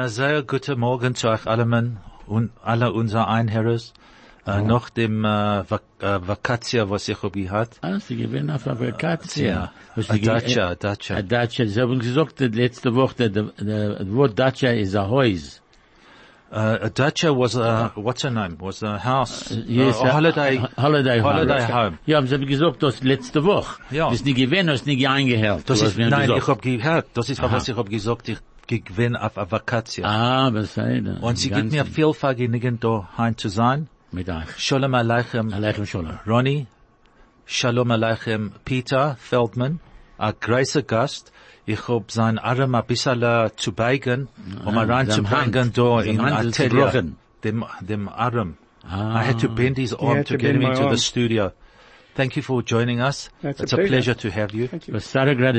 Und ein sehr guten Morgen zu euch allen und alle unsere Einherres. Äh, nach dem äh, Vak äh, Vakatia, was ich hab gehabt. Ah, sie gewinnen auf der Vakatia. Ja, Dacia, Dacia. A Dacia. Sie haben gesagt, letzte Woche, das Wort Dacia ist ein Haus. Uh, a Dacia was a, what's her name? Was a house. Yes, uh, a holiday, Holiday Home. holiday home. Ja, haben sie gesagt, das letzte Woche. Ja. Das ist nicht gewesen, das ist nicht eingehört. Das ist, nein, gesagt. ich hab gehört. Das ist, was ich hab gesagt, ich gewinn auf a Vakatia. Ah, das? Und sie gibt mir viel Vergnügen, da heim zu sein. Mit euch. Shalom Aleichem, Aleichem Shalom. Ronnie. Shalom Aleichem, Peter Feldman. A großer Gast. Ich hab sein Arm ein bisschen äh, zu beigen, um Ah, rein zu seinem Hand. bringen da in Atelier. Dem, dem Arm. Ah. I had to bend his arm to to get him into arm. the studio. Thank you for joining us. That's it's a pleasure. pleasure to have you. Thank you. Was Sarah gerade.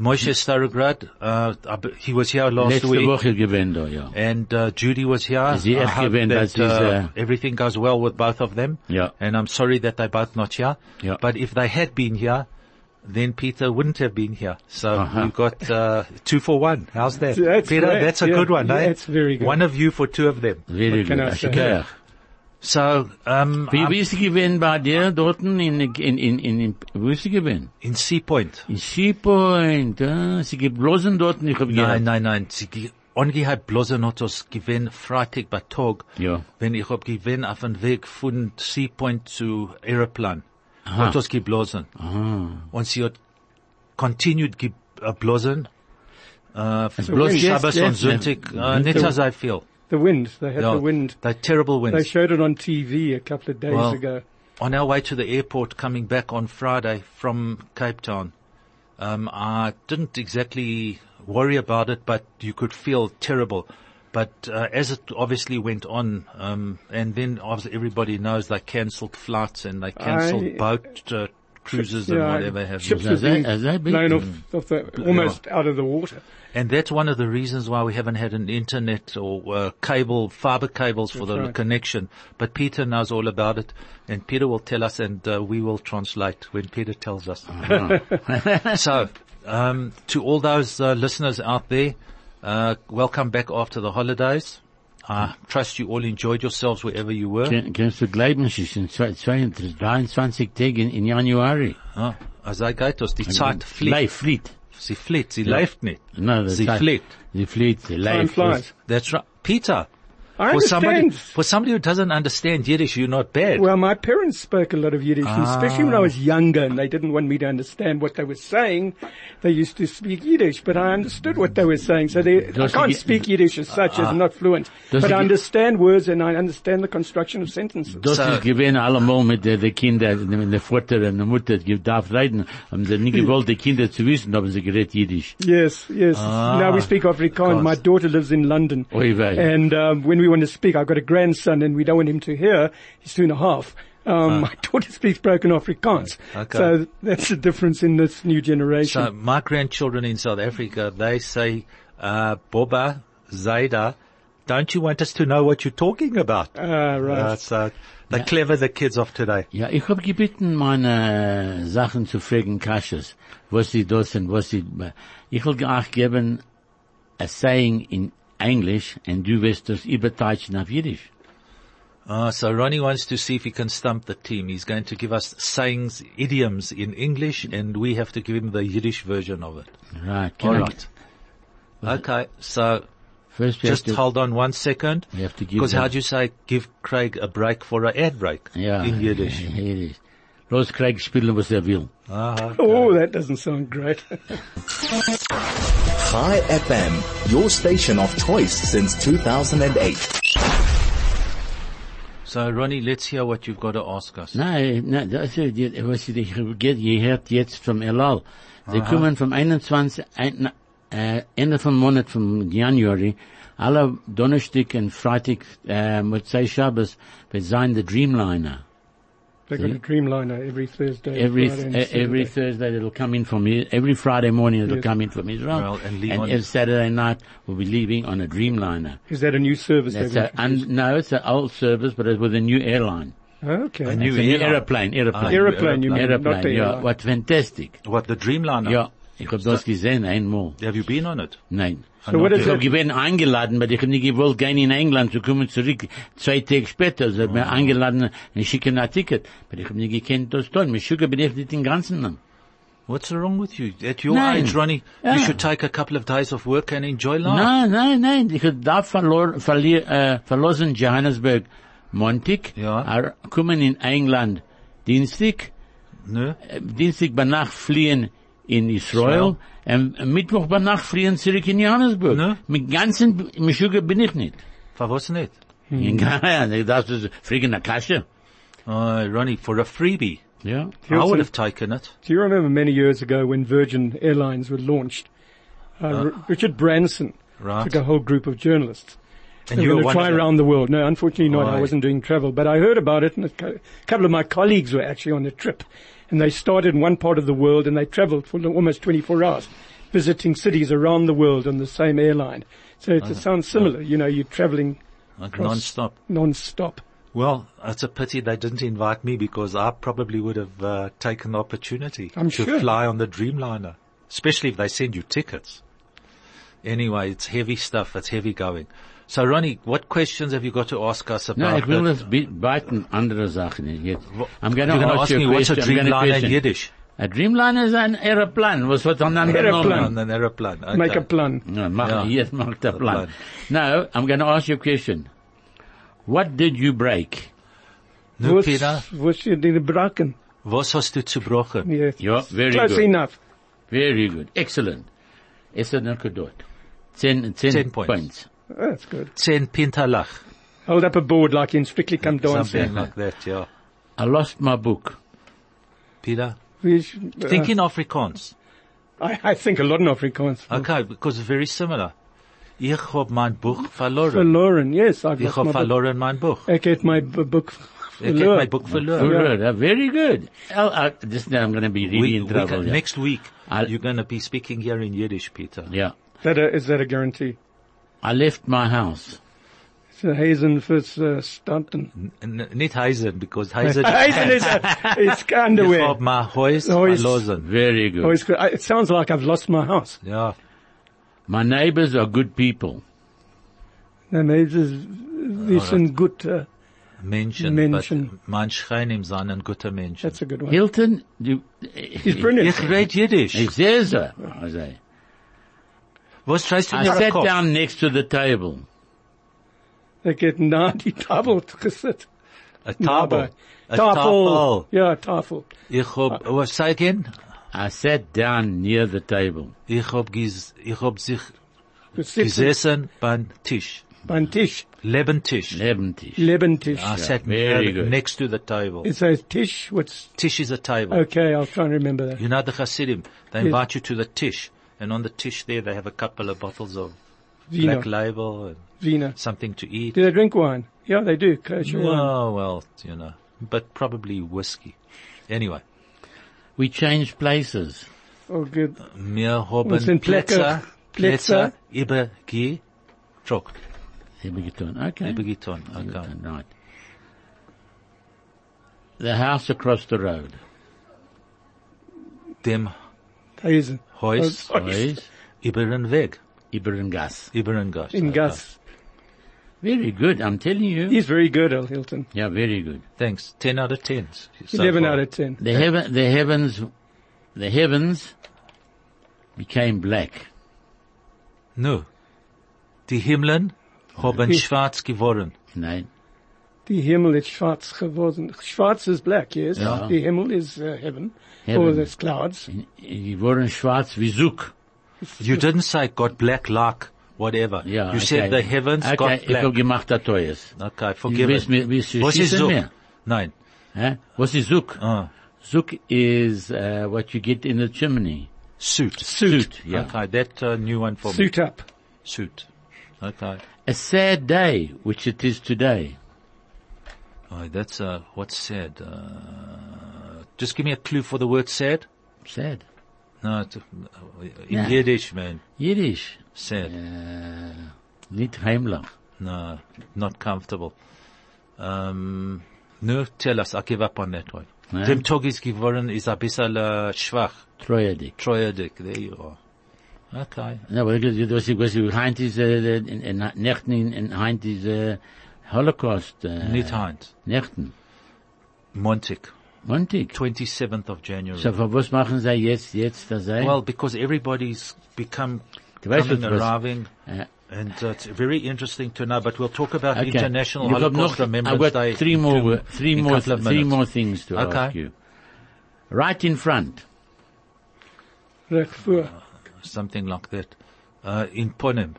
Moshe Starograd, uh, he was here last Letzte week. Woche gewesen da, ja. And uh, Judy was here. Sie I echt hope gewinnt, that als sie, uh, äh, everything goes well with both of them. Ja. And I'm sorry that they're both not here. Ja. But if they had been here, then Peter wouldn't have been here. So Uh-huh. we've got uh, two for one. How's that? That's Peter, great. that's a Yeah, good one, yeah, eh? it's very good. One of you for two of them. Very What can good. I say? Okay. So, um, Wie, I'm wie ist sie gewesen bei dir dort in, in, in, in, wo ist sie gewesen? in Sea Point. In Seapoint, ah, sie gibt Blosen dort, ich hab Nein, gehört. nein, nein. Sie ge- angehabt bloß noch das gewinn Freitag bei Tag. Ja. Wenn ich hab gewinn auf dem Weg von Sea Point zu Aeroplan. Aha. Das geblasen. Ah. Und sie hat continued geblasen. Uh, bloß jetzt, Shabbos und Sonntag, uh, nicht sehr viel. The wind. They had Ja, the wind. They're terrible winds. They showed it on TV a couple of days Well, ago. On our way to the airport coming back on Friday from Cape Town, um, I didn't exactly worry about it, but you could feel terrible. But uh, as it obviously went on, um, and then obviously everybody knows they cancelled flights and they cancelled boat uh, cruises and whatever have ships you. As they- as they blown off, off the, almost out of the water. And that's one of the reasons why we haven't had an internet or uh, cable, fiber cables for the right. connection. But Peter knows all about it, and Peter will tell us, and uh, we will translate when Peter tells us. so, um, to all those uh, listeners out there, uh, welcome back after the holidays. I trust you all enjoyed yourselves wherever you were. Ken- Kennst du glauben, es ist in 23 Tagen in Januari. Ah, as I geht das, die Zeit fliegt. Leif, fliegt. Sie fliegt, sie Ja. läuft nicht. No, the Sie Zeit- fliegt. Sie fliegt, sie läuft. That's right. Peter, I for somebody, for somebody who doesn't understand Yiddish, you're not bad. Well, my parents spoke a lot of Yiddish, and especially when I ah. was younger, and they didn't want me to understand what they were saying. They used to speak Yiddish, but I understood what they were saying. So they, I can't he- speak Yiddish as such, as ah. not fluent, but I understand words and I understand the construction of sentences. Das So- ist gewesen allemal mit der, der Kinder, der Vater und der Mutter, die darf reden, haben sie nicht gewollt, die Kinder zu wissen, haben sie geredet Jiddisch. Yes, yes. Ah. now we speak Afrikaans. My daughter lives in London. Oy vey. And um, when we want to speak, I've got a grandson and we don't want him to hear. He's two and a half. Um, My daughter speaks broken Afrikaans. Okay. So that's the difference in this new generation. So my grandchildren in South Africa, they say, uh, Boba, Zaida, don't you want us to know what you're talking about? Ah, right. Uh, so they're clever, the kids of today. Ja, ich hab gebeten, meine Sachen zu fragen, Kasches, was sie das sind, was sie, ich will auch geben, a saying in English, und du wirst das überteilen auf Jiddisch. Uh, so Ronnie wants to see if he can stump the team. He's going to give us sayings, idioms in English, and we have to give him the Yiddish version of it. Right, All right. Okay, so First just to, hold on one second. we have to give Because how do you say, give Craig a break for an ad break? ja, In Yiddish. Yiddish. Los Craig spielen, was er will. Ah, Oh, that doesn't sound great. Chai FM, your station of choice since 2008. So Ronnie, let's hear what you've got to ask us. Nein, nein, das ist, die- was ich ihr hört jetzt vom El Al. Sie kommen vom 21, ein, äh, Ende vom Monat vom January, alle Donnerstag und Freitag, äh, Motzei Shabbos, wird sein der Dreamliner. They've got a Dreamliner every Thursday. Every, Friday and uh, every Thursday it'll come in from, I- every Friday morning it'll Yes. come in from Israel. Well, and and every Saturday night we'll be leaving on a Dreamliner. Is that a new service? That's they've a, un, no, it's an old service, but it's with a new airline. okay. new It's a new airline. airplane, airplane. Ah, Aeroplane, you mean, not Airplane, the yeah. airline. What fantastic. What, the Dreamliner? Yeah. Ich hab das gesehen einmal. Have you been on it? Nein. So what is Ich hab gewesen eingeladen, aber ich hab nicht gewollt gehen in England zu kommen zurück. Zwei Tage später, sie hat mir eingeladen, ich schicke ein Ticket. Aber ich hab nicht gekannt das tun. Mit Sugar bin ich nicht den ganzen Namen. What's wrong with you? At your Nein. age, Ronnie, Ja. you should take a couple of days of work and enjoy life. Nein, nein, nein. Ich hab da verlor, verlier, äh, verlassen Johannesburg Montag. Ja. Kommen in England Dienstag. No? äh, Dienstag bei Nacht fliehen in Israel. Und Mittwoch bei Nacht fliehen zurück in Johannesburg. Ne? Mit ganzen, mit Sugar bin ich nicht. For was nicht? Ja, das ist frigen eine Kasche. Oh, Ronnie, for a freebie. Ja. I would have taken it. Do you remember many years ago when Virgin Airlines were launched? Uh, R- Richard Branson Right. took a whole group of journalists. And They you were were going to fly of them. around the world. No, unfortunately not. I wasn't doing travel, but I heard about it and a couple of my colleagues were actually on the trip. And they started in one part of the world and they traveled for almost 24 hours, visiting cities around the world on the same airline. So it sounds similar. You know, you're traveling Like non-stop. non-stop. Well, it's a pity they didn't invite me because I probably would have uh, taken the opportunity I'm to sure. fly on the Dreamliner, especially if they send you tickets. Anyway, it's heavy stuff. It's heavy going. So, Ronnie, what questions have you got to ask us about? No, ich will the- das bi- beiten andere Sachen jetzt. I'm gonna ask ask you me a what's a question. I'm Dreamliner in. Yiddish? A Dreamliner ist ein Aeroplan, was wird dann Aeroplan. On an aeroplane. Okay. Make a plan. No, mach, Ja. yes, mach der Plan. Plan. Now, I'm gonna ask you a question. What did you break? Nu, Was, Peter, was you did braken? was hast du zerbrochen? Yes. Ja, very Close good. enough. Very good. Excellent. Es hat noch gedauert. Zehn, zehn, Ten points. Points. That's good. Zehn Pintalach. Hold up a board like in Strictly Come Dancing. Something like that, yeah. I lost my book. Peter, We sh- uh, think in Afrikaans. I, I think a lot in Afrikaans. Okay, because it's very similar. Ich hab mein Buch verloren. Verloren, yes, I've Ich hab my book. verloren mein Buch. Ek het my b- book Ich hab mein Buch verloren. Good. Uh, very good. Uh, this now I'm gonna be really We, in we can, yeah. Next week, I'll- you're going to be speaking here in Yiddish, Peter. Yeah. That a, is that a guarantee? I left my house. So Hazen fürs uh, Stanton. N- Nicht Heisen, because Heisen, Hazen is a, it's ich underwear. hab mein Haus Haus. verloren. Very good. Oh, it's good. I, it sounds like I've lost my house. Ja, My neighbors are good people. And neighbors, this, this and good, uh, Menschen. Menschen. But mein Schreinim sind ein guter Mensch. that's a good one. Hilton, du, He's brilliant. Ich red Yiddish. ich sehe so. I say. Was schreist du I sat Kopf? down next to the table. Ek het na die tafel gesit. A tafel. A Tafel. tafel. Ja, tafel. Ich hab, oh, uh, say again? I sat down near the table. Ich hab, ges, ich hab sich gesessen beim Tisch. beim Tisch. Lebentisch. Lebentisch. Lebentisch. I sat very near- good. next to the table. It says Tisch. What's, Tisch is a table. okay, I'll try and remember that. You know the Hasidim, they invite you to the Tisch, and on the tish there they have a couple of bottles of Black Label and Vino. something to eat. Do they drink wine? Yeah, they do. Kosher wine. Oh, well, you know, but probably whiskey. Anyway, We changed places. Oh, good. wir haben Was sind Plätze, Plätze? Plätze übergetrocknet. Have we get on? Okay. Übergetan, okay. Right. The house across the road. Dem Hazen. Haus Oh, Boys, über den Weg, über den Gas. über den Gas. In Okay. Gus. Oh. Very good. I'm telling you. He's very good, Al Hilton. Yeah, very good. Thanks. 10 out of 10. so 11 far. out of 10. The heaven, the heavens, the heavens became black. Nu, die Himmeln haben schwarz geworden. Nein. Die Himmel ist schwarz geworden. Schwarz is black, yes. Ja. The Himmel is uh, heaven. Heaven. Or there's clouds. Die wurden schwarz wie Zuck. You didn't say got black like whatever. Ja, you okay. said the heavens okay, got ich hab gemacht das Teues. Okay, forgive Willst me. mir- willst du Was ist schießen so? mehr? Nein. Huh? What's is Zuck? Ah, Zook is uh, what you get in the chimney. suit. Suit, yeah. Okay, that uh, new one for me. Suit up. Suit. Okay. A sad day, which it is today. Oh, that's uh, what's sad. Uh, just give me a clue for the word sad. Sad. No, it- in Yeah. Yiddish, man. Yiddish. Sad. Uh, nicht heimlich. No, not comfortable. Um, no, tell us. I give up on that one. Ne? Dem Tag ist geworden, ist ein bisschen äh, schwach. Treuedig. Treuedig, there you are. Okay. Ja, aber du hast was du heint ist äh, in in Nächten in, in heint ist äh, Holocaust äh, Nicht heint. Nächten. Montag, Montag. 27th of January. So, für was machen sie jetzt, jetzt, da sei? well, because everybody's become Du weißt, coming, was- arriving, Ja. and uh, it's very interesting to know, but we'll talk about Okay. International Ich hab Holocaust noch, Remembrance I've got Day three more, two- three more, three minutes. more things to Okay. ask you. Right in front. Recht voor. Something like that. Uh, in Ponem.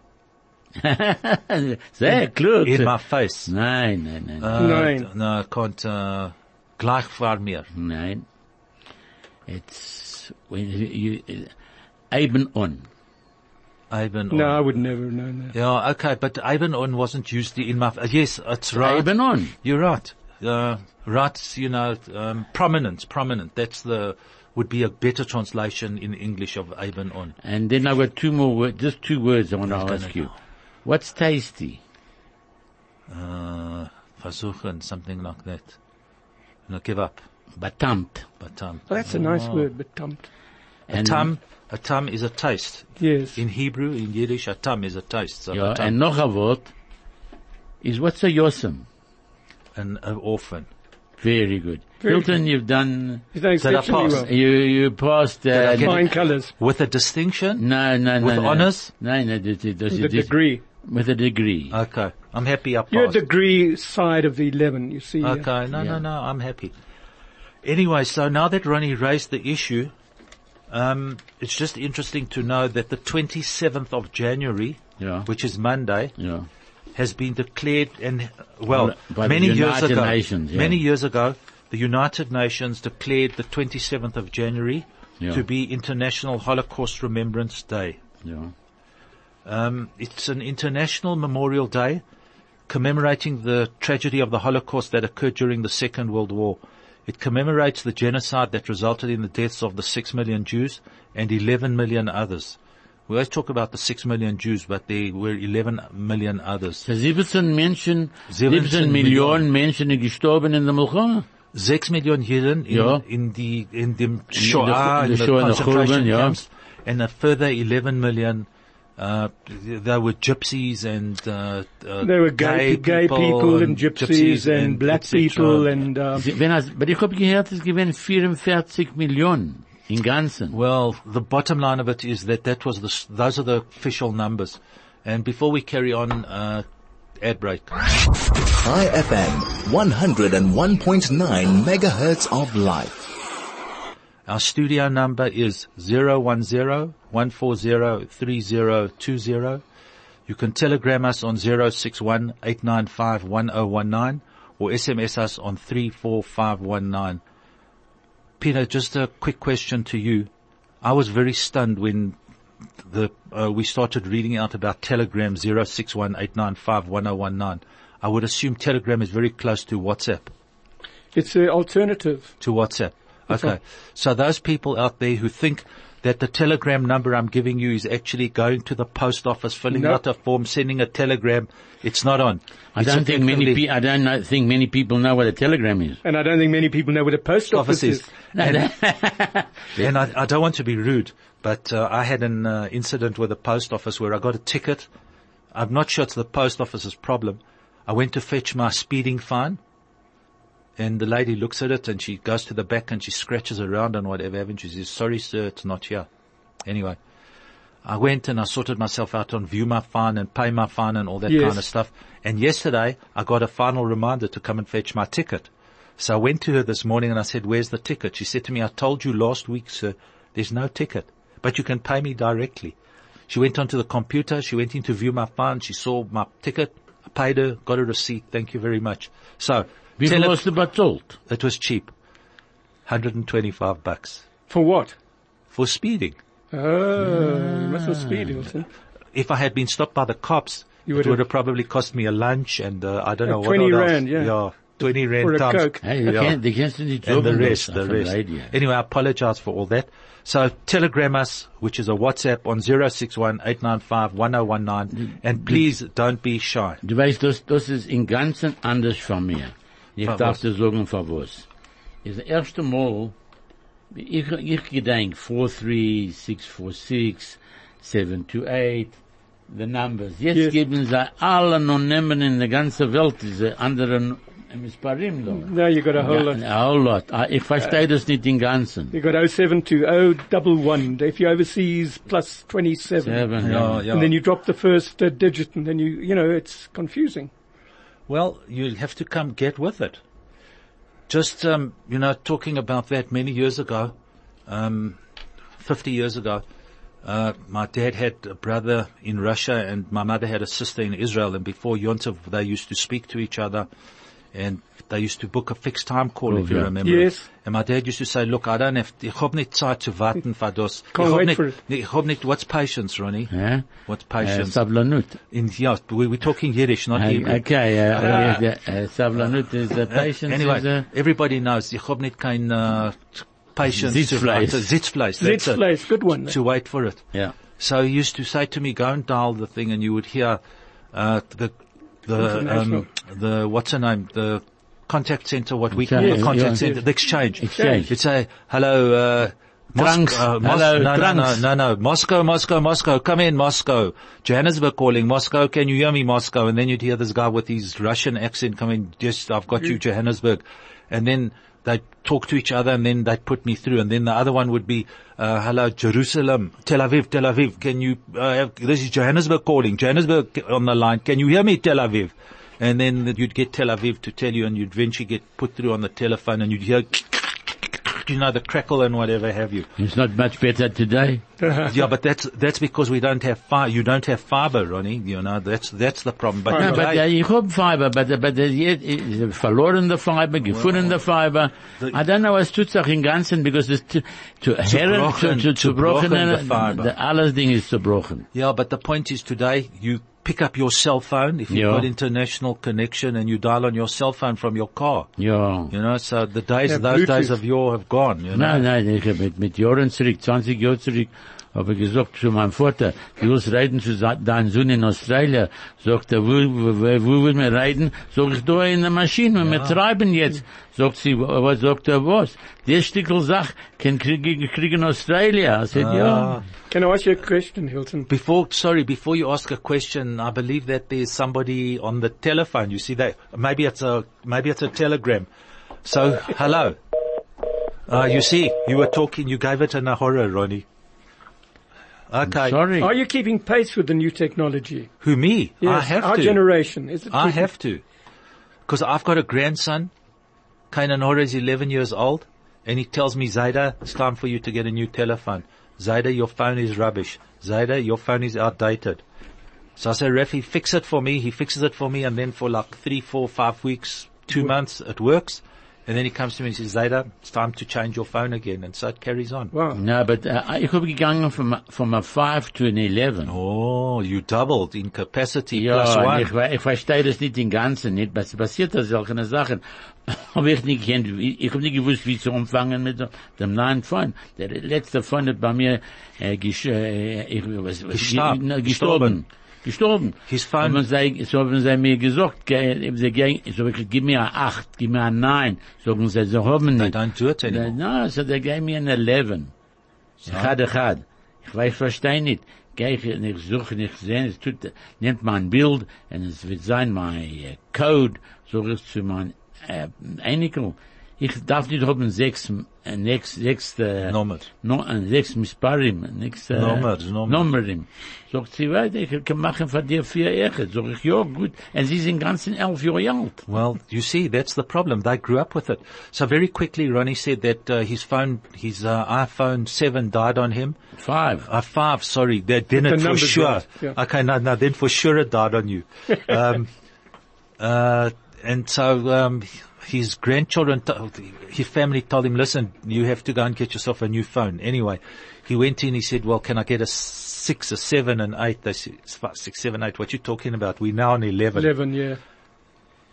Sehr klug. In my face. Nein, nein, nein, Uh, Nein. No, can't, uh, gleich war mir. nein. It's, when you, you Eben on. Ivan No, I would never have known that. Yeah, okay, but Ivan on wasn't used in my, uh, yes, it's right. Eben on. You're right. Uh, right, you know, um, prominent, prominent. That's the, would be a better translation in English of Ivan on. And then I've got two more words, just two words I want to ask no. you. What's tasty? Uh, versuchen, something like that. No, give up. Batamt. But, um, Well, that's a nice word, but tumped. a tam, a tam is a taste. Yes. In Hebrew, in Yiddish, a tam is a taste. So Ja, a and noch a word is what's a yosem? an, an orphan. Very good. Very Hilton, you've done, He's done Did I exceptionally pass? well. you, you passed, I uh, Fine colours. With a distinction? no, no, no. With no. honours? No, no, this, this, this, The this- degree. With a degree. Okay. I'm happy I You're degree side of the 11, you see. Okay, no, Yeah. no, no, I'm happy. Anyway, so now that Ronnie raised the issue, um, it's just interesting to know that the 27th of January, Yeah. which is Monday, Yeah. has been declared and, well, By the many years ago, Nations, yeah. many years ago, the United Nations declared the 27th of January Yeah. to be International Holocaust Remembrance Day. Yeah. Um, it's an international memorial day commemorating the tragedy of the Holocaust that occurred during the Second World War. It commemorates the genocide that resulted in the deaths of the six million Jews and 11 million others. We always talk about the six million Jews, but there were 11 million others. So 17 Menschen, 17 17 Millionen Menschen gestorben in der Milchama. Sechs Millionen Juden in, Ja. in die, in dem Shoah, in in the in der concentration Churban, ja. camps, and a further 11 million, uh, there were gypsies and, uh, uh, There were gay, gay people, and gypsies, and, black people and, um, Sie- Wenn es, aber ich hab gehört, es gewinnt 44 Millionen im Ganzen. Well, the bottom line of it is that that was the, those are the official numbers. And before we carry on, uh, ad break. Chai FM, 101.9 megahertz of life. Our studio number is 010-140-3020. You can telegram us on 061-895-1019 or SMS us on 34519. Peter, just a quick question to you. I was very stunned when the, uh, we started reading out about Telegram 061-895-1019. I would assume Telegram is very close to WhatsApp it's an alternative. to WhatsApp. That's Okay. So those people out there who think that the telegram number I'm giving you is actually going to the post office, filling No. out a form, sending a telegram, it's not on. I It's don't think many effectively- people, I don't know, think many people know what a telegram is. And I don't think many people know what a post office offices. is. And, and I, I don't want to be rude, but uh, I had an uh, incident with the post office where I got a ticket. I'm not sure it's the post office's problem. I went to fetch my speeding fine, and the lady looks at it and she goes to the back and she scratches around and whatever, and she says, "Sorry, sir, it's not here." Anyway, I went and I sorted myself out on view my fine and pay my fine and all that Yes. kind of stuff. And yesterday I got a final reminder to come and fetch my ticket. So I went to her this morning and I said, where's the ticket? She said to me, I told you last week, sir, there's no ticket, but you can pay me directly. She went onto the computer. She went in to view my fine. She saw my ticket. I paid her, got a receipt. Thank you very much. So, Wie viel tele- hast du bezahlt? it was cheap. 125 bucks For what? for speeding. Oh, must have speed, Hilton. if I had been stopped by the cops, You it would would have- have probably cost me a lunch and uh, I don't know Uh, what 20 else. rand, yeah. yeah, twenty rand For a times. Coke. Hey, die, Ja. kann, die kannst du nicht and the sagen, rest, the rest. Radio. Anyway, I apologize for all that. So telegram us, which is a WhatsApp on 061-895-1019 and please don't be shy. Du weißt, das, das ist im Ganzen anders von mir. Ich Von darf dir sagen, von was. ist das erste Mal, ich, ich gedenk, 43646, 728, the numbers. Jetzt Yes. geben sie alle noch nehmen in der ganzen Welt, diese anderen Misparim da. Now you got a whole lot. A whole lot. Ah, Ich verstehe das nicht im Ganzen. You got 072 If you're overseas, plus 27. Seven, ja. ja. And then you drop the first uh, digit and then you, you know, it's confusing. Well, you have to come get with it. Just, um, you know, talking about that many years ago, um, 50 years ago, uh, my dad had a brother in Russia and my mother had a sister in Israel and before Yontov they used to speak to each other and they used to book a fixed time call if you yeah. remember. Yes. And my dad used to say, look, I don't have, ich hab nicht Zeit zu warten für das. Can't ich hab wait nicht, for it. nee, ich hab nicht, what's patience, Ronnie? Ja? What's Äh, patience? Sablanut. in, yeah, we, we're talking Yiddish, not Hebrew. Okay, äh, äh, äh, Sablanut is the patience Anyway, is uh, everybody knows, ich hab nicht kein, uh, patience Sitzfleisch. to, Sitzfleisch. that's it. Sitzfleisch, good one. To wait for it. yeah. So he used to say to me, go and dial the thing and you would hear, uh, the, the, um, the, what's her name? The contact center, what we Exchange, call the contact yeah. center, the exchange. Exchange. You'd say, hello, uh, Trunks. uh, Hello, no, no, no, no, no, Moscow, Moscow, Moscow, come in, Moscow. Johannesburg calling, Moscow, can you hear me, Moscow? And then you'd hear this guy with his Russian accent coming, yes, I've got you, Johannesburg. And then they'd talk to each other and then they'd put me through. And then the other one would be, uh, hello, Jerusalem, Tel Aviv, Tel Aviv, can you, uh, this is Johannesburg calling, Johannesburg on the line, can you hear me, Tel Aviv? And then you'd get Tel Aviv to tell you and you'd eventually get put through on the telephone and you'd hear, you know, the crackle and whatever have you. It's not much better today. Yeah, but that's that's because we don't have fiber. You don't have fiber, Ronnie. You know that's that's the problem. But, No, but uh, ich hab Fiber, but, but uh, yet, uh, verloren the Fiber, gefunden the Fiber. I don't know was tut sich im Ganzen, because it's to, to herren, to, to, zu zerbrochen, brochen, the the, alles Ding ist zerbrochen. yeah, but the point is today you pick up your cell phone if you've Yeah. got international connection and you dial on your cell phone from your car. Ja. You know, so the days, Yeah, those days of yore have gone. You know. Nein, nein, ich hab mit, mit Jahren zurück, 20 Jahre zurück, habe gesagt zu meinem Vater, du willst reiten zu deinem Sohn in Australien. Sagt er, wo, wo, wo, wo will wir reiten? Sag ich, da in der Maschine, wir treiben jetzt. Sagt sie, was sagt er, was? Der Stickel Sach, kann kriegen, kriegen in Australien. I said, Ah. ja. Can I ask you a question, Hilton? Before, sorry, before you ask a question, I believe that there's somebody on the telephone. You see that? Maybe it's a, maybe it's a telegram. So, hello. Uh, you see, you were talking, you gave it an a horror, Ronnie. Okay. Sorry. Are you keeping pace with the new technology? Who, me? I Yes, have our to. generation. Is it I keeping- have to. Cause I've got a grandson. Kanan Hora is 11 years old and he tells me, Zaida, it's time for you to get a new telephone. Zaida, your phone is rubbish. Zaida, your phone is outdated. So I say, Rafi, fix it for me. He fixes it for me and then for like three, four, five weeks, two months, it works. And then he comes to me and says, Zaida, it's time to change your phone again. And so it carries on. Wow. No, but uh, ich hab gegangen from, a- from a 5 to an 11. Oh, you doubled in capacity Ja, plus one. ich, we- ich verstehe das nicht im Ganzen, nicht, was passiert da solche Sachen. Aber ich nicht kennt, ich, ich habe nicht gewusst, wie zu umfangen mit dem neuen Freund. Der letzte Freund hat bei mir, äh, gesch, äh, ich, was, was, Gestorben. ge- gestorben. Gestorben. His phone- Und sie, so haben sie mir gesagt, ge- sie gehen, so ich, gib mir ein 8, gib mir ein 9. Sagen sie, sie haben nicht. don't do it anymore. No, so they gave me an 11. Echad, echad. Ich weiß, verstehe nicht. Gehe ich, ich suche, ich sehe, es tut, nimmt mein Bild, und es wird sein, mein äh, Code, so ich zu mein, äh, Einikel. Ich darf nicht haben sechs, äh, sechs, sechs, äh, Nummers. no, äh, sechs Misparim, sechs, äh, Nummers, Nummers. Nummerim. Sagt sie, weiter, ich kann machen von dir vier Echet. Sag ich, ja, gut. Und sie sind ganzen elf Jahre alt. Well, you see, that's the problem. They grew up with it. So very quickly, Ronnie said that uh, his phone, his uh, iPhone 7 died on him. Five. Uh, 5, sorry. That, then The it for numbers sure. died, yeah. Okay, no, no, then for sure it died on you. um, uh, and so, um, his grandchildren, t- his family told him, listen, you have to go and get yourself a new phone. Anyway, he went in, he said, well, can I get a six, a seven, and eight? They said, "It's five, six, seven, eight. What you talking about? We're now on 11. 11, yeah.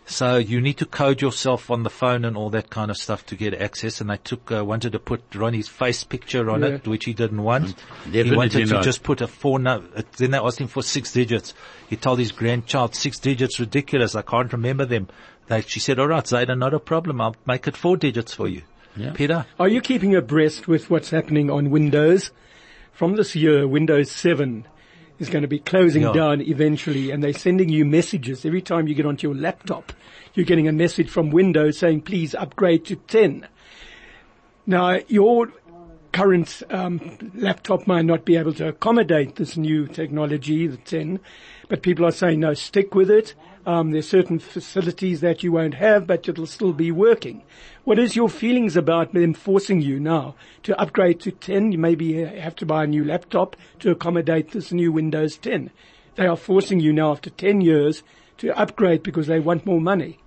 So you need to code yourself on the phone and all that kind of stuff to get access. And they took, uh, wanted to put Ronnie's face picture on Yeah. it, which he didn't want. he wanted to not. just put a four no, uh, then they asked him for six digits. He told his grandchild, six digits ridiculous. I can't remember them. They, she said, all right, Zayda, not a problem. I'll make it four digits for you. Yeah. Peter? Are you keeping abreast with what's happening on Windows? From this year, Windows 7 is going to be closing Yeah. down eventually and they're sending you messages. Every time you get onto your laptop, you're getting a message from Windows saying, please upgrade to 10. Now, your current um, laptop might not be able to accommodate this new technology, the 10, but people are saying, no, stick with it. Um, there's certain facilities that you won't have, but it'll still be working. What is your feelings about them forcing you now to upgrade to 10? You maybe uh, have to buy a new laptop to accommodate this new Windows 10. They are forcing you now after 10 years to upgrade because they want more money.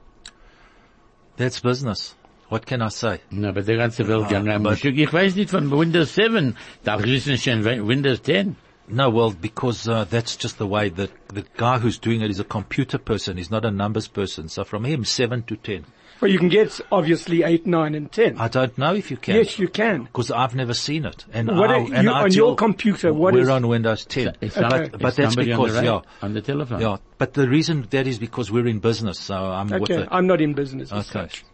That's business. What can I say? Na, aber die ganze Welt kann rein. aber- Ich weiß nicht von Windows 7. Da wissen schon Windows 10. No, well, because uh, that's just the way that the guy who's doing it is a computer person. He's not a numbers person. So from him, seven to ten. Well, you can get obviously 8, 9 and 10. I don't know if you can. Yes, you can. Because I've never seen it. And What I, are and you- I on tell- your computer, what we're is- on Windows 10. It's Okay. some- But, it's but that's somebody on the because, yeah, On the telephone. yeah. But the reason that is because we're in business, so I'm with Okay, it. I'm not in business Okay. such.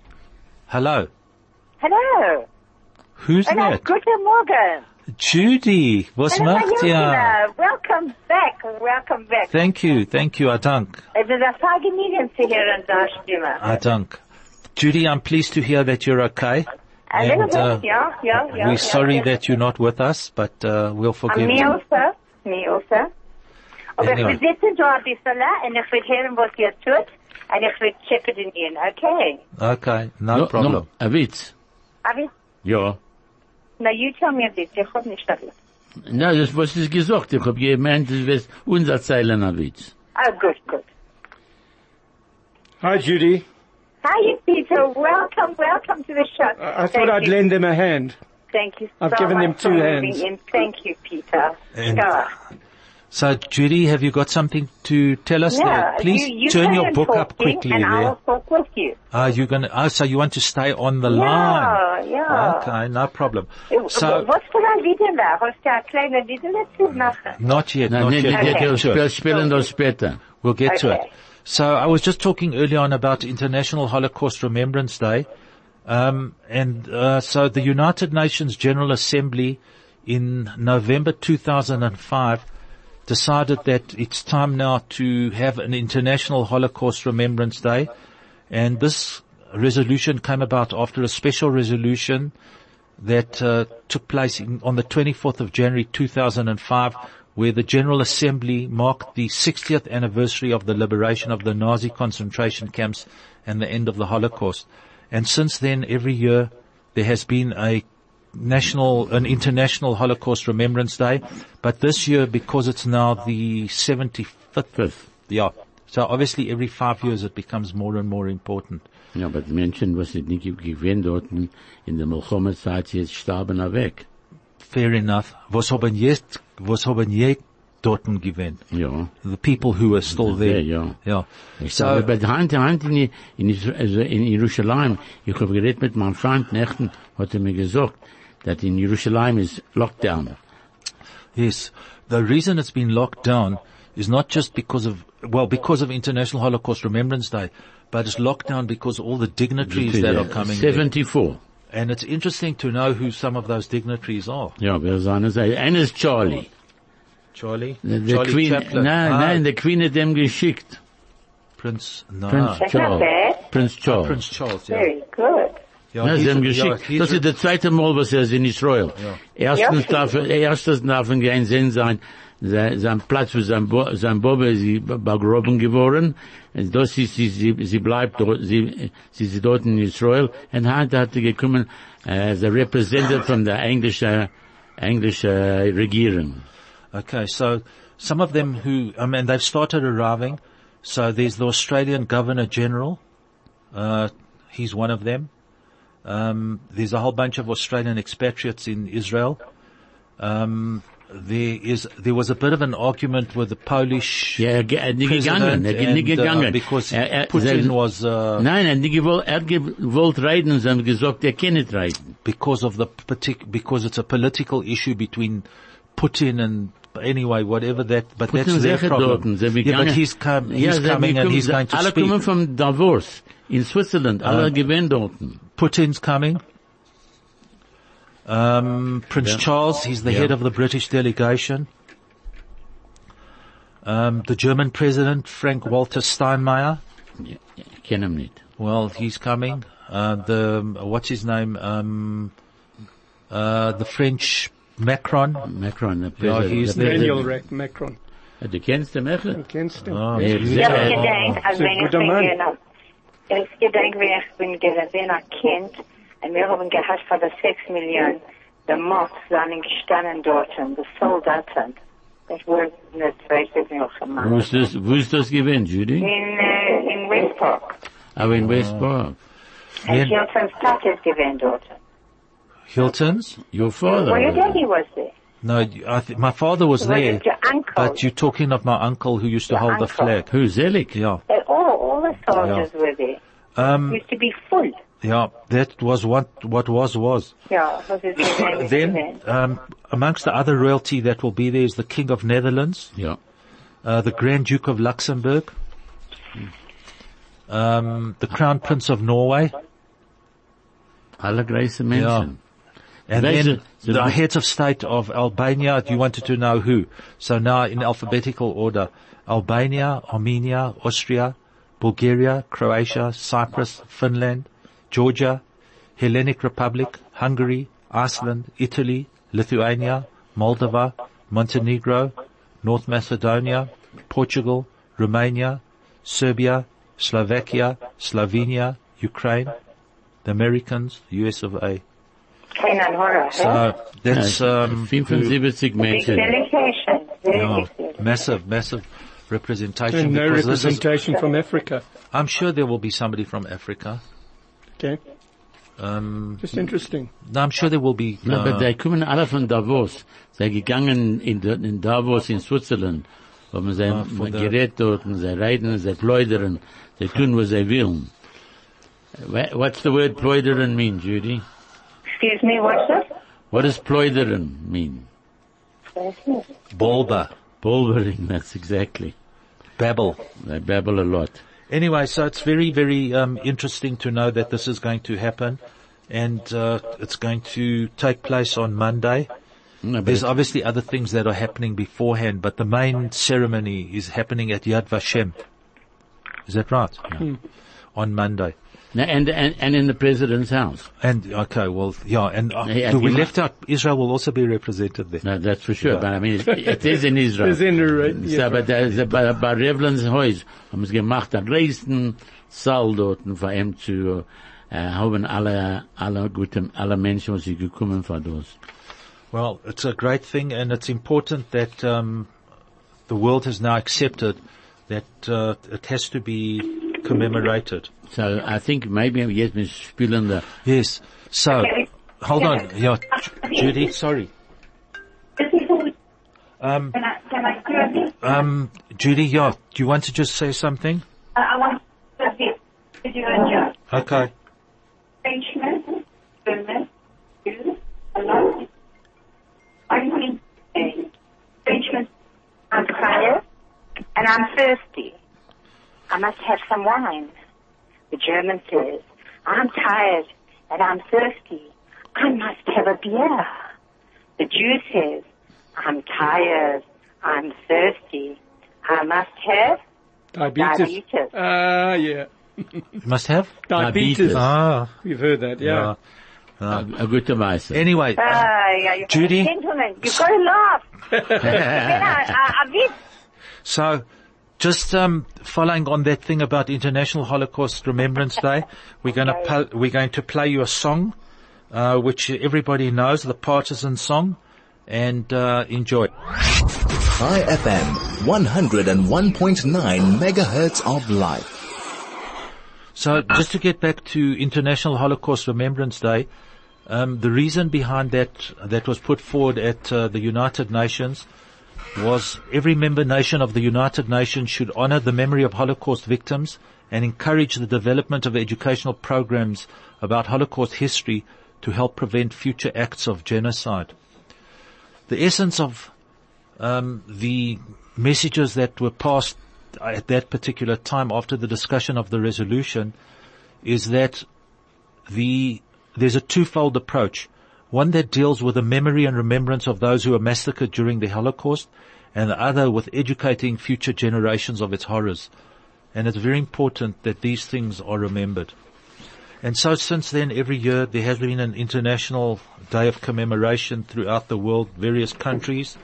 Hello. Hallo. Who's Hallo, that? guten Morgen. Judy. Was Hallo, macht ihr? Welcome back. Welcome back. Thank you. Thank you. I dank. Es ist ein Vergnügen zu hören, da Stimme. I dank. Judy, I'm pleased to hear that you're okay. A little And, uh, bit, ja, ja, ja. We're ja, sorry ja. that you're not with us, but uh, we'll Uh, forgive Me you. also, me also. Aber Anyway. ich will sitzen da ein bisschen und ich will hören, was ihr tut. Und ich will checken in Ihnen, okay? Okay, no, No, problem. no, a Witz. Aber, Ja. Na, you tell me this. Ich hab nicht das. Na, das was ist gesagt. Ich hab gemeint, das wird unser Zeilen a Witz. Oh, good, good. Hi, Judy. Hi, Peter. Welcome, welcome to the show. I, I thought Thank I'd lend them a hand. Thank you I've so given them two hands. in. Thank you, Peter. And- Yeah. So, Judy, have you got something to tell us? Yeah, there? Please you, you turn your book up quickly and I will talk with you. Are you gonna, oh, so you want to stay on the line? Yeah, yeah. Okay, no problem. Uh, So, Was für ein Lied da? Hast du ein kleines Lied zu machen? not yet, Na, not nee, yet. nee, We'll nee, get to wir it. später. We'll get to it. So I was just talking earlier on about International Holocaust Remembrance Day. Um, and uh, so the United Nations General Assembly in November 2005 decided that it's time now to have an International Holocaust Remembrance Day. And this resolution came about after a special resolution that uh, took place in, on the 24th of January 2005, where the General Assembly marked the 60th anniversary of the liberation of the Nazi concentration camps and the end of the Holocaust. And since then, every year, there has been a national, an international Holocaust Remembrance Day. But this year, because it's now the 75th, yeah. So obviously every five years it becomes more and more important. Ja, aber die Menschen, was sie nicht gewinnt dort in der Milchommerzeit, jetzt starben er weg. Fair enough. Was haben jetzt, was haben je dorten gewinnt? Ja. The people who are still there. Ja, ja. Yeah. So, aber Hand in Hand in, in, also in Jerusalem, ich habe geredet mit meinem Freund Nächten, hat er mir gesagt, dass in Jerusalem ist Lockdown. yes, the reason it's been locked down is not just because of, well, because of International Holocaust Remembrance Day, but it's locked down because all the dignitaries that are coming there. 74. And it's interesting to know who some of those dignitaries are. Ja, wer seine sei. Einer ist Charlie. Charlie? Der der Charlie Queen, Chaplin. nein, Ah, nein, der Queen hat dem geschickt. Prince, no. Prince Charles. Prince Charles. Prince Charles, yeah. Very good. Ja, Ja, sie haben geschickt. he's- Das ist das zweite Mal, was er ist in Israel. Erstens Ja. darf er, erstens darf er kein Sinn sein, sein, sein Platz für sein, Bo, sein Bobbe ist begraben geworden. Und Das ist, sie, sie, sie bleibt dort, sie, sie ist dort in Israel. Und heute hat er gekommen, äh, as a representative von der englischen, englischen Regierung. Okay, so some of them who, I mean, they've started arriving. So there's the Australian Governor General. Uh, he's one of them. Um, there's a whole bunch of Australian expatriates in Israel. Um, there is, there was a bit of an argument with the Polish Ja, ge- hat nicht gegangen, president and, uh, because er, Putin was, uh, Nein, er gewollt, reiten, sie haben gesagt, er kann nicht reiten. because of the partic- because it's a political issue between Putin and anyway, whatever that, but Putin that's their problem. dort. Sie haben yeah, but he's, come, he's haben coming and he's going to Alle speak. kommen von Davos, in Switzerland, alle gewähnt dort. Putin's coming. Um, Prince Charles, he's the Yeah. head of the British delegation. Um, the German president, Frank Walter Steinmeier. Ja, Ich kenne ihn. Well, he's coming. Uh, the, what's his name? Um, uh, the French Macron. Macron, der Ja, Präsident. he's der the- Daniel Präsident. Macron. Du kennst den Macron? Du kennst ihn. Oh, Ja, he's- ja. Ja, ich denke, also Sehr wenn ich guter bin Mann. genau, ich denke, wie ich bin gewesen, ein Kind, und wir haben gehabt für die 6 Millionen, die Mobs sind gestanden dort, und die Soldaten. Ich wurde nicht, weiß ich nicht, Wo gemacht. ist das, wo ist das gewesen, Judy? In, äh, in West Park. Aber in West Ah. Park. Und Yeah. Hilton's Stadt ist gewesen dort. Hilton's? Your father. Well, your daddy was there. No, I th- my father was Was there, it your uncle? but you're talking of my uncle who used to Your hold the flag. Who, Zelig? Yeah. Uh, all, all the soldiers were there. Um, Used to be full. yeah, that was what, what was, was. Yeah, was it Then, um, amongst the other royalty that will be there is the King of Netherlands, Ja. uh, the Grand Duke of Luxembourg, um, the Crown Prince of Norway, Alle große Menschen. And then the the- heads of state of Albania. You wanted to know who. So now in alphabetical order, Albania, Armenia, Austria, Bulgaria, Croatia, Cyprus, Finland, Georgia, Hellenic Republic, Hungary, Iceland, Italy, Lithuania, Moldova, Montenegro, North Macedonia, Portugal, Romania, Serbia, Slovakia, Slovenia, Ukraine, the Americans, US of A. Kein Horror, huh? So that's um, 75 Big delegation. Yeah, massive, massive representation. And no because this is, representation from Africa. I'm sure there will be somebody from Africa. Okay. Um, Just interesting. no, I'm sure there will be. No, uh, but die kommen alle von Davos. They gegangen in, der- in Davos in Switzerland. Haben sie Ah, von der- gerät dort, und sie reiten, sie pleudern, sie tun, was sie wollen. Wha- What's the word pleudern mean, Judy? Excuse me, what's that? What does pleudern mean? Bulba, Pulvering, that's exactly. babble. They babble a lot. Anyway, so it's very, very um, interesting to know that this is going to happen, and uh, it's going to take place on Monday. No, There's obviously other things that are happening beforehand, but the main ceremony is happening at Yad Vashem. Is that right? On Monday. No, and, and, and in the president's house. And okay, well, yeah, and uh, Yeah, we left out Israel will also be represented there. No, that's for sure. But I mean, it, it is in Israel. It's in the- yeah. So, but there, bei, bei Rivlins Haus haben sie gemacht, den größten Saal dort, für ihm zu, äh, haben alle, alle guten, alle Menschen, die gekommen von das. Well, it's a great thing, and it's important that um, the world has now accepted that uh, it has to be commemorated. So, I think maybe jetzt wir spielen da. Yes. So, hold on. Yeah, Ju- Judy, sorry. Um, Can I, can I do this? um, Judy, yeah, do you want to just say something? Uh, I want to do this. Did you enjoy? Okay. Frenchmen, German, Jews, a lot. I mean, uh, Frenchmen, I'm tired and I'm thirsty. I must have some wine. The German says, I'm tired and I'm thirsty. I must have a beer. The Jew says, I'm tired, I'm thirsty. I must have Diabetes. Diabetes. Ah, yeah. You must have? Diabetes. Diabetes. Ah, We've heard that, yeah. yeah. A, a gute Weise. Anyway, uh, Ah, yeah, you- Judy? Gentlemen, you've got to laugh. So, just um, following on that thing about International Holocaust Remembrance Day, we're going to pl- we're going to play you a song, uh, which everybody knows, the partisan song, and uh, enjoy. Chai FM, 101.9 megahertz of life. So, just to get back to International Holocaust Remembrance Day, um, the reason behind that that was put forward at uh, the United Nations was every member nation of the United Nations should honor the memory of Holocaust victims and encourage the development of educational programs about Holocaust history to help prevent future acts of genocide. The essence of um, the messages that were passed at that particular time after the discussion of the resolution is that the there's a twofold approach. One that deals with the memory and remembrance of those who were massacred during the Holocaust, and the other with educating future generations of its horrors. And it's very important that these things are remembered. And so since then, every year there has been an international day of commemoration throughout the world, various countries.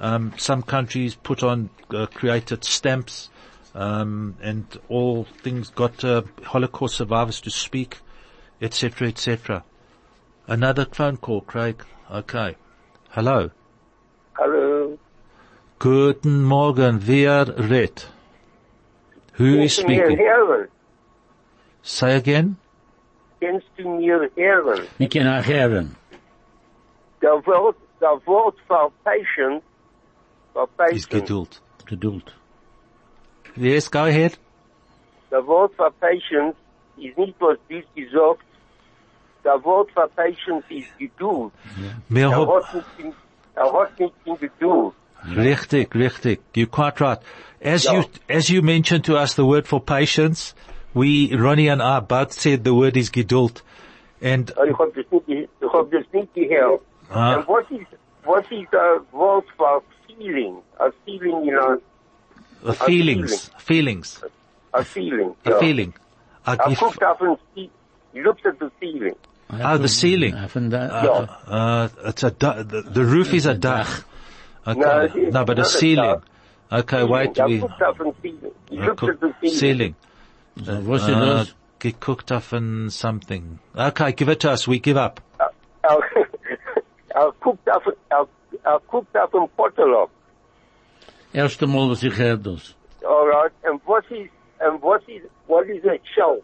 Um, some countries put on, uh, created stamps, um, and all things got uh, Holocaust survivors to speak, etc., etc. Another phone call, Craig. Okay. Hello. Hallo. Guten Morgen. Wer redt? Who is Kannst du mir speaking? Say again. Kannst du mir hören? Wir können auch hören. Der Wort, der Wort für patient, für Is patient, Geduld. Geduld. Yes, go ahead. der Wort für patient ist nicht, was du gesagt Der Wort für patient ist Geduld. Er hab, hat nicht, in- er hat nicht in Geduld. richtig, richtig. You're quite right. As Yeah. you, as you mentioned to us the word for patience, we, Ronnie and I both said the word is Geduld. And ich hab das nicht, ich hab das nicht gehört. Ah. Und was ist, was ist der Wort für feeling? A feeling, you know, the feelings, feelings, a feeling. a feeling. I Er give, guckt auf den, Ce- he looks at the ceiling. Oh, the ceiling. Von da, Ja. Uh, it's a, du- the, the roof is a dach. No, Okay. it's No, but a ceiling. dach. Okay, wait. We, guckt auf den Ceiling. He uh, looks at the cook- ceiling. ceiling. was Uh, los? gecooked up in something. Okay, give it to us. We give up. Er guckt auf, er, er guckt auf den Potterlock. Erste Mal, was ich höre das. Alright. And what is, and what is, what is a shelf?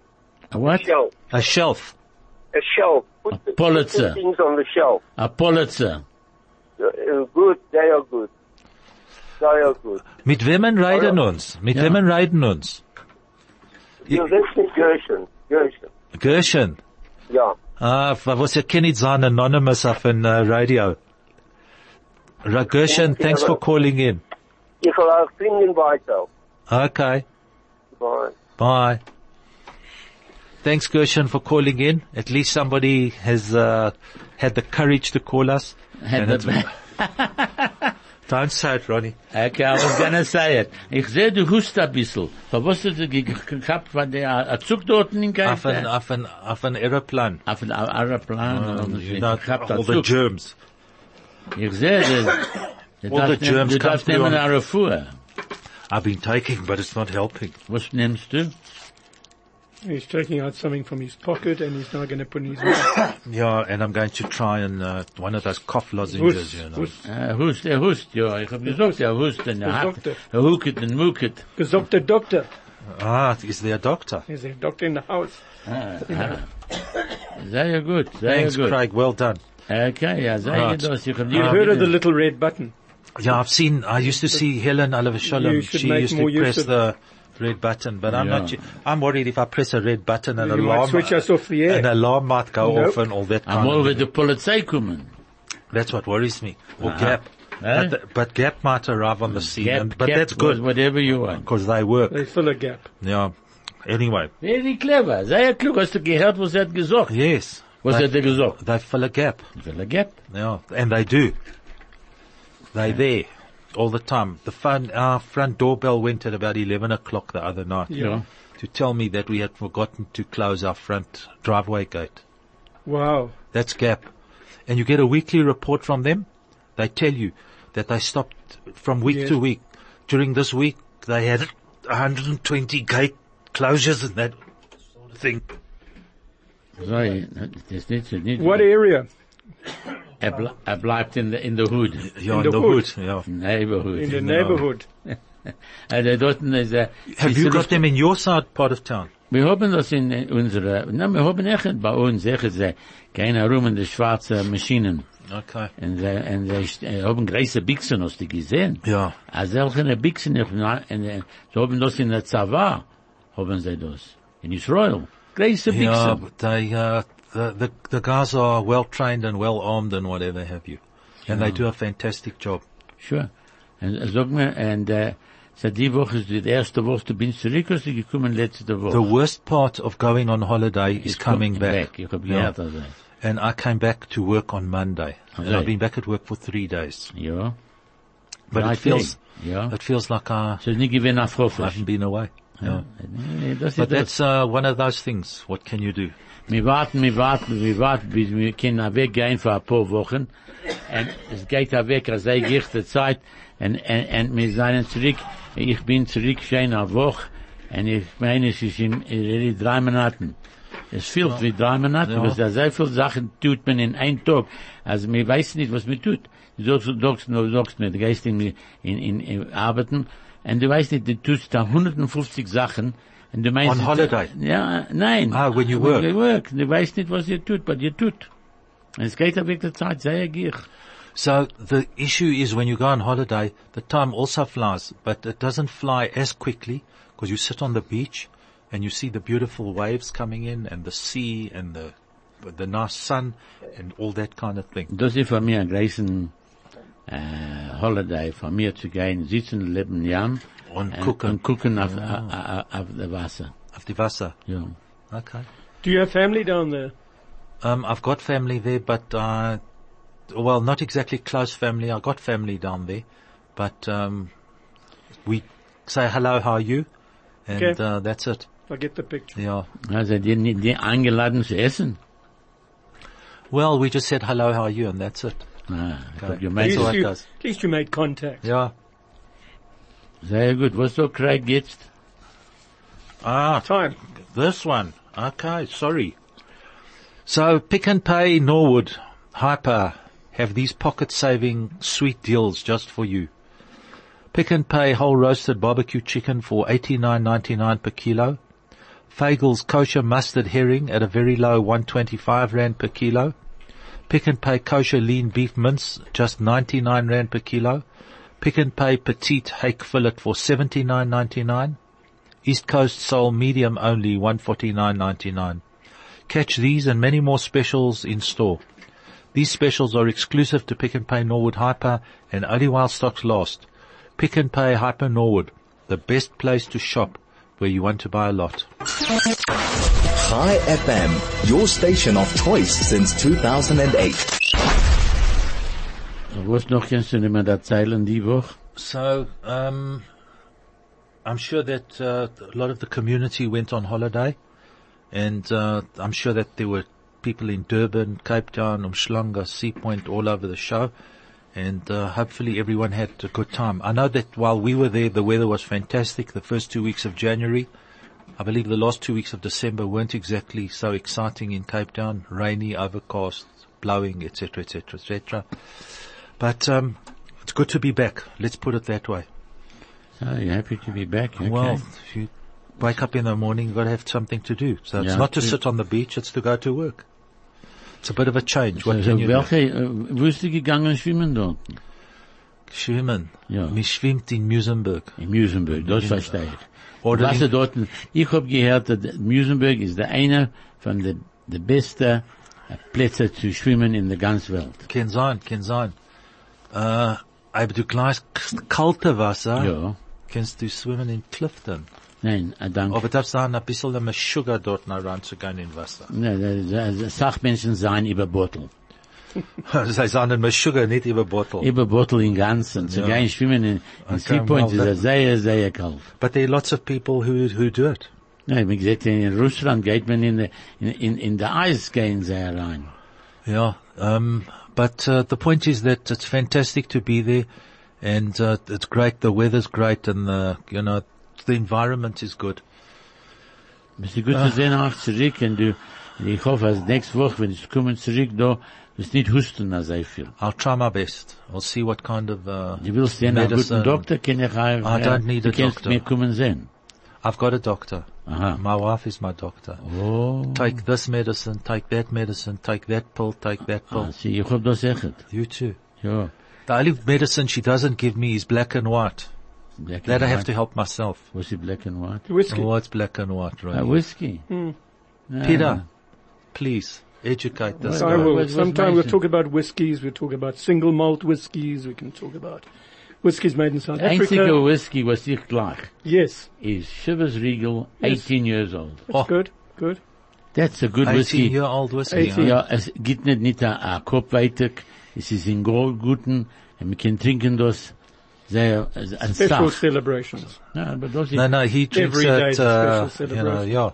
A what? Shelf. A shelf. A shelf. Put, the, Pulitzer. put the things on the shelf. A Pulitzer. Uh, good. They are good. They are good. Mit wemmen reiden uns? Mit Ja. wemmen reiden uns? Ja, das ist Gershon. Gershon. Gershon. Ja. Ah, was ihr kennt sein anonymous auf ein uh, radio. Ra- Gershon, thanks for calling in. Ich will auch klingen weiter. Okay. Bye. Bye. Thanks, Gershon, for calling in. At least somebody has uh, had the courage to call us. Had the- Don't say it, Ronnie. Okay, I was gonna say it. Ich sehe, du hust ein bisschen. Was hast du ge- ge- gehabt, von der, Zug dort in Auf ein, Geist? auf ein, auf ein Aeroplan. Auf ein Aeroplan. Oder you so. know, Gehabt all the germs. Ich sehe, du, All the germs du darfst nehmen eine Refuhr. I've been taking, but it's not helping. Was nimmst du? He's taking out something from his pocket and he's now going to put in his mouth. Yeah, and I'm going to try and, uh, one of those cough lozenges, Hust, you know. hust. Er hust, hust, ja. Ich hab gesagt, er hust, und er Der hat, Doktor. er huket und muket. Gesogter Doctor. Ah, is there a doctor? There's a doctor in the house. Ah, ah. Sehr gut, sehr Thanks, gut. Craig. Well done. Okay, ja, sehr Right. gut. Ich hab You dir heard of the little red button? Yeah, I've seen, I used to see Helen Oliver Shalom. You should She make used more to use press of- the red button, but I'm Yeah. not, I'm worried if I press a red button, an You might alarm, switch us off the air. an alarm might go Nope. off and all that I'm of wird die Polizei kommen. That's what worries me. Or Uh-huh. Gap. Eh? But, the- but Gap might arrive on the scene, Gap, and, but Gap, that's good, Whatever you want. because they work. They fill a gap. Yeah. Anyway, Very clever, sehr klug. Hast du gehört, was er hat gesagt? yes. Was they, hat er gesagt? they fill a gap. Will er gap? Yeah, and they do. They there all the time. The phone, our front doorbell went at about 11 o'clock the other night Ja. to tell me that we had forgotten to close our front driveway gate. Wow. That's Gap. And you get a weekly report from them. They tell you that they stopped from week Yes. to week. During this week, they had 120 gate closures and that sort of thing. Sorry, das ist nicht. What area? Er, ble er bleibt in the, in the hood. Yeah, In the hood. Yeah. Neighborhood. In the neighborhood. Der dort ist, uh, Have you got them in your side part of town? Wir haben das in unserer, na, wir haben echt bei uns, echt, sie gehen herum in die schwarze Maschinen. Okay. Und sie, und sie äh, haben große Bixen, hast du gesehen? Yeah. A solche Bixen, sie haben das in der Zava, haben sie das. In Israel. Große Bixen. but they, uh, the, the, the guys are well trained and well armed and whatever have you. And they do a fantastic job. Sure. Äh, sag mir, und, äh, seit die Woche ist die erste Woche, du bist zurück, hast du gekommen letzte Woche? The worst part of going on holiday is coming back. Ich hab Yeah. gehört, also. and I came back to work on Monday. And I've been back at work for three days. Ja. But Right it feels, there. Ja. it feels like I So nicht gewinn auf I haven't been away. Yeah. Das But that's uh, one of those things. What can you do? Wir warten, wir warten, wir warten, bis wir können weggehen für ein paar Wochen. Und es geht da weg, als sei gechte Zeit. Und, und, und wir seien zurück. Ich bin zurück schon eine Woche. Und ich meine, es ist in, in drei Monaten. Es fehlt wie drei Monate, Ja. was da sehr viele Sachen tut man in einem Tag. Also wir weiß nicht, was man tut. Du sagst, du sagst, du sagst du gehst in, in, in, in arbeiten. Und du weißt nicht, du tust da 150 Sachen. Und du meinst, On holiday? Ja, nein. Ah, when you work. When you work. Du weißt nicht, was ihr tut, but ihr tut. Es geht weg der Zeit, sehr gier. So the issue is when you go on holiday, the time also flies, but it doesn't fly as quickly because you sit on the beach and you see the beautiful waves coming in and the sea and the the nice sun and all that kind of thing. Das ist für mich ein Holiday, für mir zu gehen, sitzen, leben, jam. Und und- gucken. Und gucken auf, auf, auf, auf das Wasser. Auf die Wasser. Ja. Okay. Do you have family down there? Um, I've got family there, but uh, well, not exactly close family. I've got family down there, but um, we say hello, how are you, and Okay. uh, that's it. I get the picture. Yeah. Also, die, die, die eingeladen zu essen. Well, we just said hello, how are you, and that's it. Ah, ich hab Okay. gemeint, At so least, you, at least you made contact. Yeah. sehr gut. Was so Craig jetzt? Ah, Time. this one. Okay, sorry. So, Pick n Pay Norwood, Hyper, have these pocket-saving sweet deals just for you. Pick n Pay whole roasted barbecue chicken for eighty nine ninety nine per kilo. Fagel's kosher mustard herring at a very low 125 rand per kilo. Pick n Pay kosher lean beef mince, just 99 rand per kilo. Pick n Pay petite hake fillet for 79.99. East Coast sole medium only 149.99. Catch these and many more specials in store. These specials are exclusive to Pick n Pay Norwood Hyper and only while stocks last. Pick n Pay Hyper Norwood, the best place to shop where you want to buy a lot. Chai FM, your station of choice since 2008. Was noch kannst du nicht mehr erzählen die Woche? So, um, I'm sure that uh, a lot of the community went on holiday, and uh, I'm sure that there were people in Durban, Cape Town, Umhlanga, Sea Point, all over the show, and uh, hopefully everyone had a good time. I know that while we were there, the weather was fantastic. The first two weeks of January, I believe the last two weeks of December weren't exactly so exciting in Cape Town, rainy, overcast, blowing, etc., etc., etc. But um, it's good to be back. Let's put it that way. So, you're happy to be back? Okay. Well, if you wake up in the morning, you've got to have something to do. So it's not to sit on the beach, it's to go to work. It's a bit of a change. What so, so you do? welche, äh, wo ist du gegangen schwimmen dort? Schwimmen. Ja. Mir schwimmt in Musenberg. In Musenberg, das verstehe ich. Oder Wasser in, dort, ich hab gehört, dass Musenberg ist der eine von der, der beste Plätze zu schwimmen in der ganzen Welt. kann sein, kann sein. Äh, aber du gleich kalte Wasser, Ja. kannst du schwimmen in Clifton. Nein, danke. Aber darf sein, ein bisschen mehr Sugar dort reinzugehen in Wasser. Ne, da- da- Sachmenschen seien über Bottle. Sie sagen mehr Sugar, nicht über Bottle. Über Bottle im Ganzen. Zu Ja. gehen schwimmen in, in Sea Point ist sehr, sehr kalt. But there are lots of people who, who do it. Ja, wie gesagt, in Russland geht man in, der- in, in, in der Eis gehen sehr rein. Yeah, um, but uh, the point is that it's fantastic to be there, and uh, it's great. The weather's great, and the you know the environment is good. Bist du gut zu sehen auch zurück und du, ich hoffe, als nächste Woche, wenn ich komme zurück da, wirst nicht husten als sehr viel. I'll try my best. I'll see what kind of, uh, Du willst sehen, einen guten Doktor, kann ich, I don't need a doctor. mir kommen sehen. I've got a doctor. Aha. My wife is my doctor. Oh. Take this medicine, take that medicine, take that pill, take that pill. Ah, sieh, ich hab das echt. You too. Ja. The only medicine she doesn't give me is black and white. Black That and I have white. to help myself. Was ist black and white? Whiskey. Oh, it's black and white, right? Ah, whiskey. Hmm. Ah. Peter, please educate this I Well, guy. will. what- what's Sometime we'll talk about whiskies. We'll talk about single malt whiskies. We can talk about whiskies made in South Einzige Africa. whiskey, was ich gleich, Yes, is Chivas Regal, Yes. 18 years old. that's Oh. good. Good. That's a good whiskey. 18 year old whiskey. 18. huh? Ja, es gibt nicht uh, nicht a, a Kopf weitig. Es ist in gold guten. Und wir können trinken das sehr, äh, ein Special Sach. celebrations. Ja, aber das ist, No, no, he drinks Every day it, is a uh, special you know, yeah.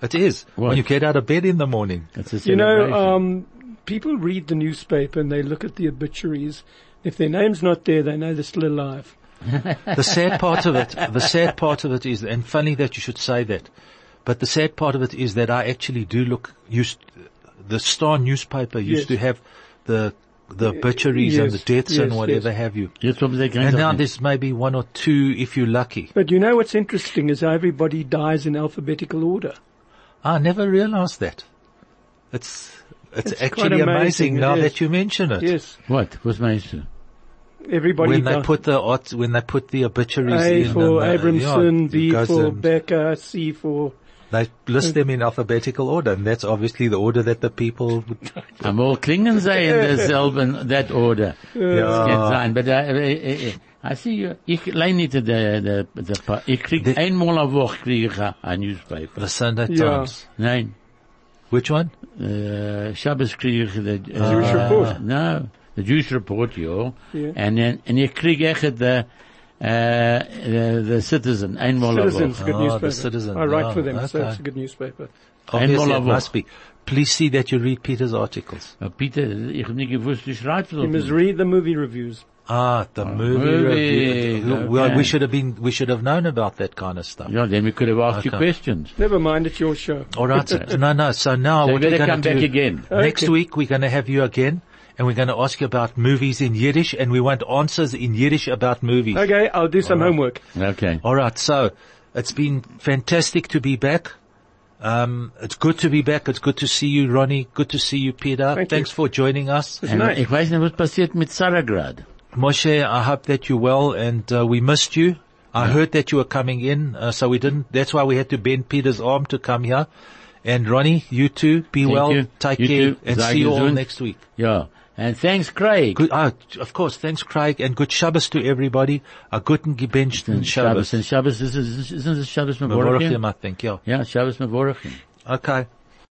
It is. What? When you get out of bed in the morning. it's a You know, um, people read the newspaper and they look at the obituaries. If their name's not there, they know they're still alive. The sad part of it, the sad part of it is, and funny that you should say that, but the sad part of it is that I actually do look, used, the Star newspaper used Yes. to have the, the obituaries and the deaths and whatever yes. have you. Jetzt haben sie kein And now Sachen. there's maybe one or two if you're lucky. But you know what's interesting is how everybody dies in alphabetical order. I never realized that. It's, it's, It's actually amazing, amazing, now it is. that you mention it. Yes. What? Was meinst du? Everybody When they put the, art- when they put the obituaries A in. for and, uh, Abramson, yeah, B for Becker, C for... They list them in alphabetical order, and that's obviously the order that the people would Einmal klingen sie in derselben, that order. Ja. Das kann sein, but, uh, uh, uh, I see you, ich leih nicht der, der, der, Pa- ich krieg The- einmal a Woche krieg ich a, a newspaper. the Sunday Ja. Times. Nein, Which one? uh, Shabbos krieg ich the, uh, Jewish Report. No, the Jewish Report, ja. Yeah. And then, and ich krieg echt the, uh, the, the Citizen, einmal a Citizens, good Oh, the newspaper. Citizen. I write Oh, for them, so it's a good newspaper. Obviously, it must be. Please see that you read Peter's articles. Uh, Peter, ich hab nicht gewusst, du schreibst You must read the movie reviews. Ah, the movie, movie, review. Well, we should have been, we should have known about that kind of stuff. Ja, then we could have asked you questions. Never mind, it's your show. All right. so- no, no. So now So we're better going come to back do again. next Okay. week, we're going to have you again, and we're going to ask you about movies in Yiddish, and we want answers in Yiddish about movies. Okay, I'll do some homework. Okay. All right. So it's been fantastic to be back. Um, it's good to be back. It's good to see you, Ronnie. Good to see you, Peter. Thank you. Thanks for joining us. It's nice. ich weiß nicht, was passiert mit Saragrad. Moshe, I hope that you're well and uh, we missed you. I heard that you were coming in, uh, so we didn't, that's why we had to bend Peter's arm to come here. And Ronnie, you too, be Thank well, you. take You care, too. and Sei see you all next week. Ja. And thanks, Craig. Good, ah, of course, thanks Craig, and good Shabbos to everybody. A guten gebenchten Shabbos. Shabbos. And Shabbos, is, is, isn't it Shabbos Mevorachim, Mevorachim? I think, yeah. Yeah, Shabbos Mevorachim. Okay.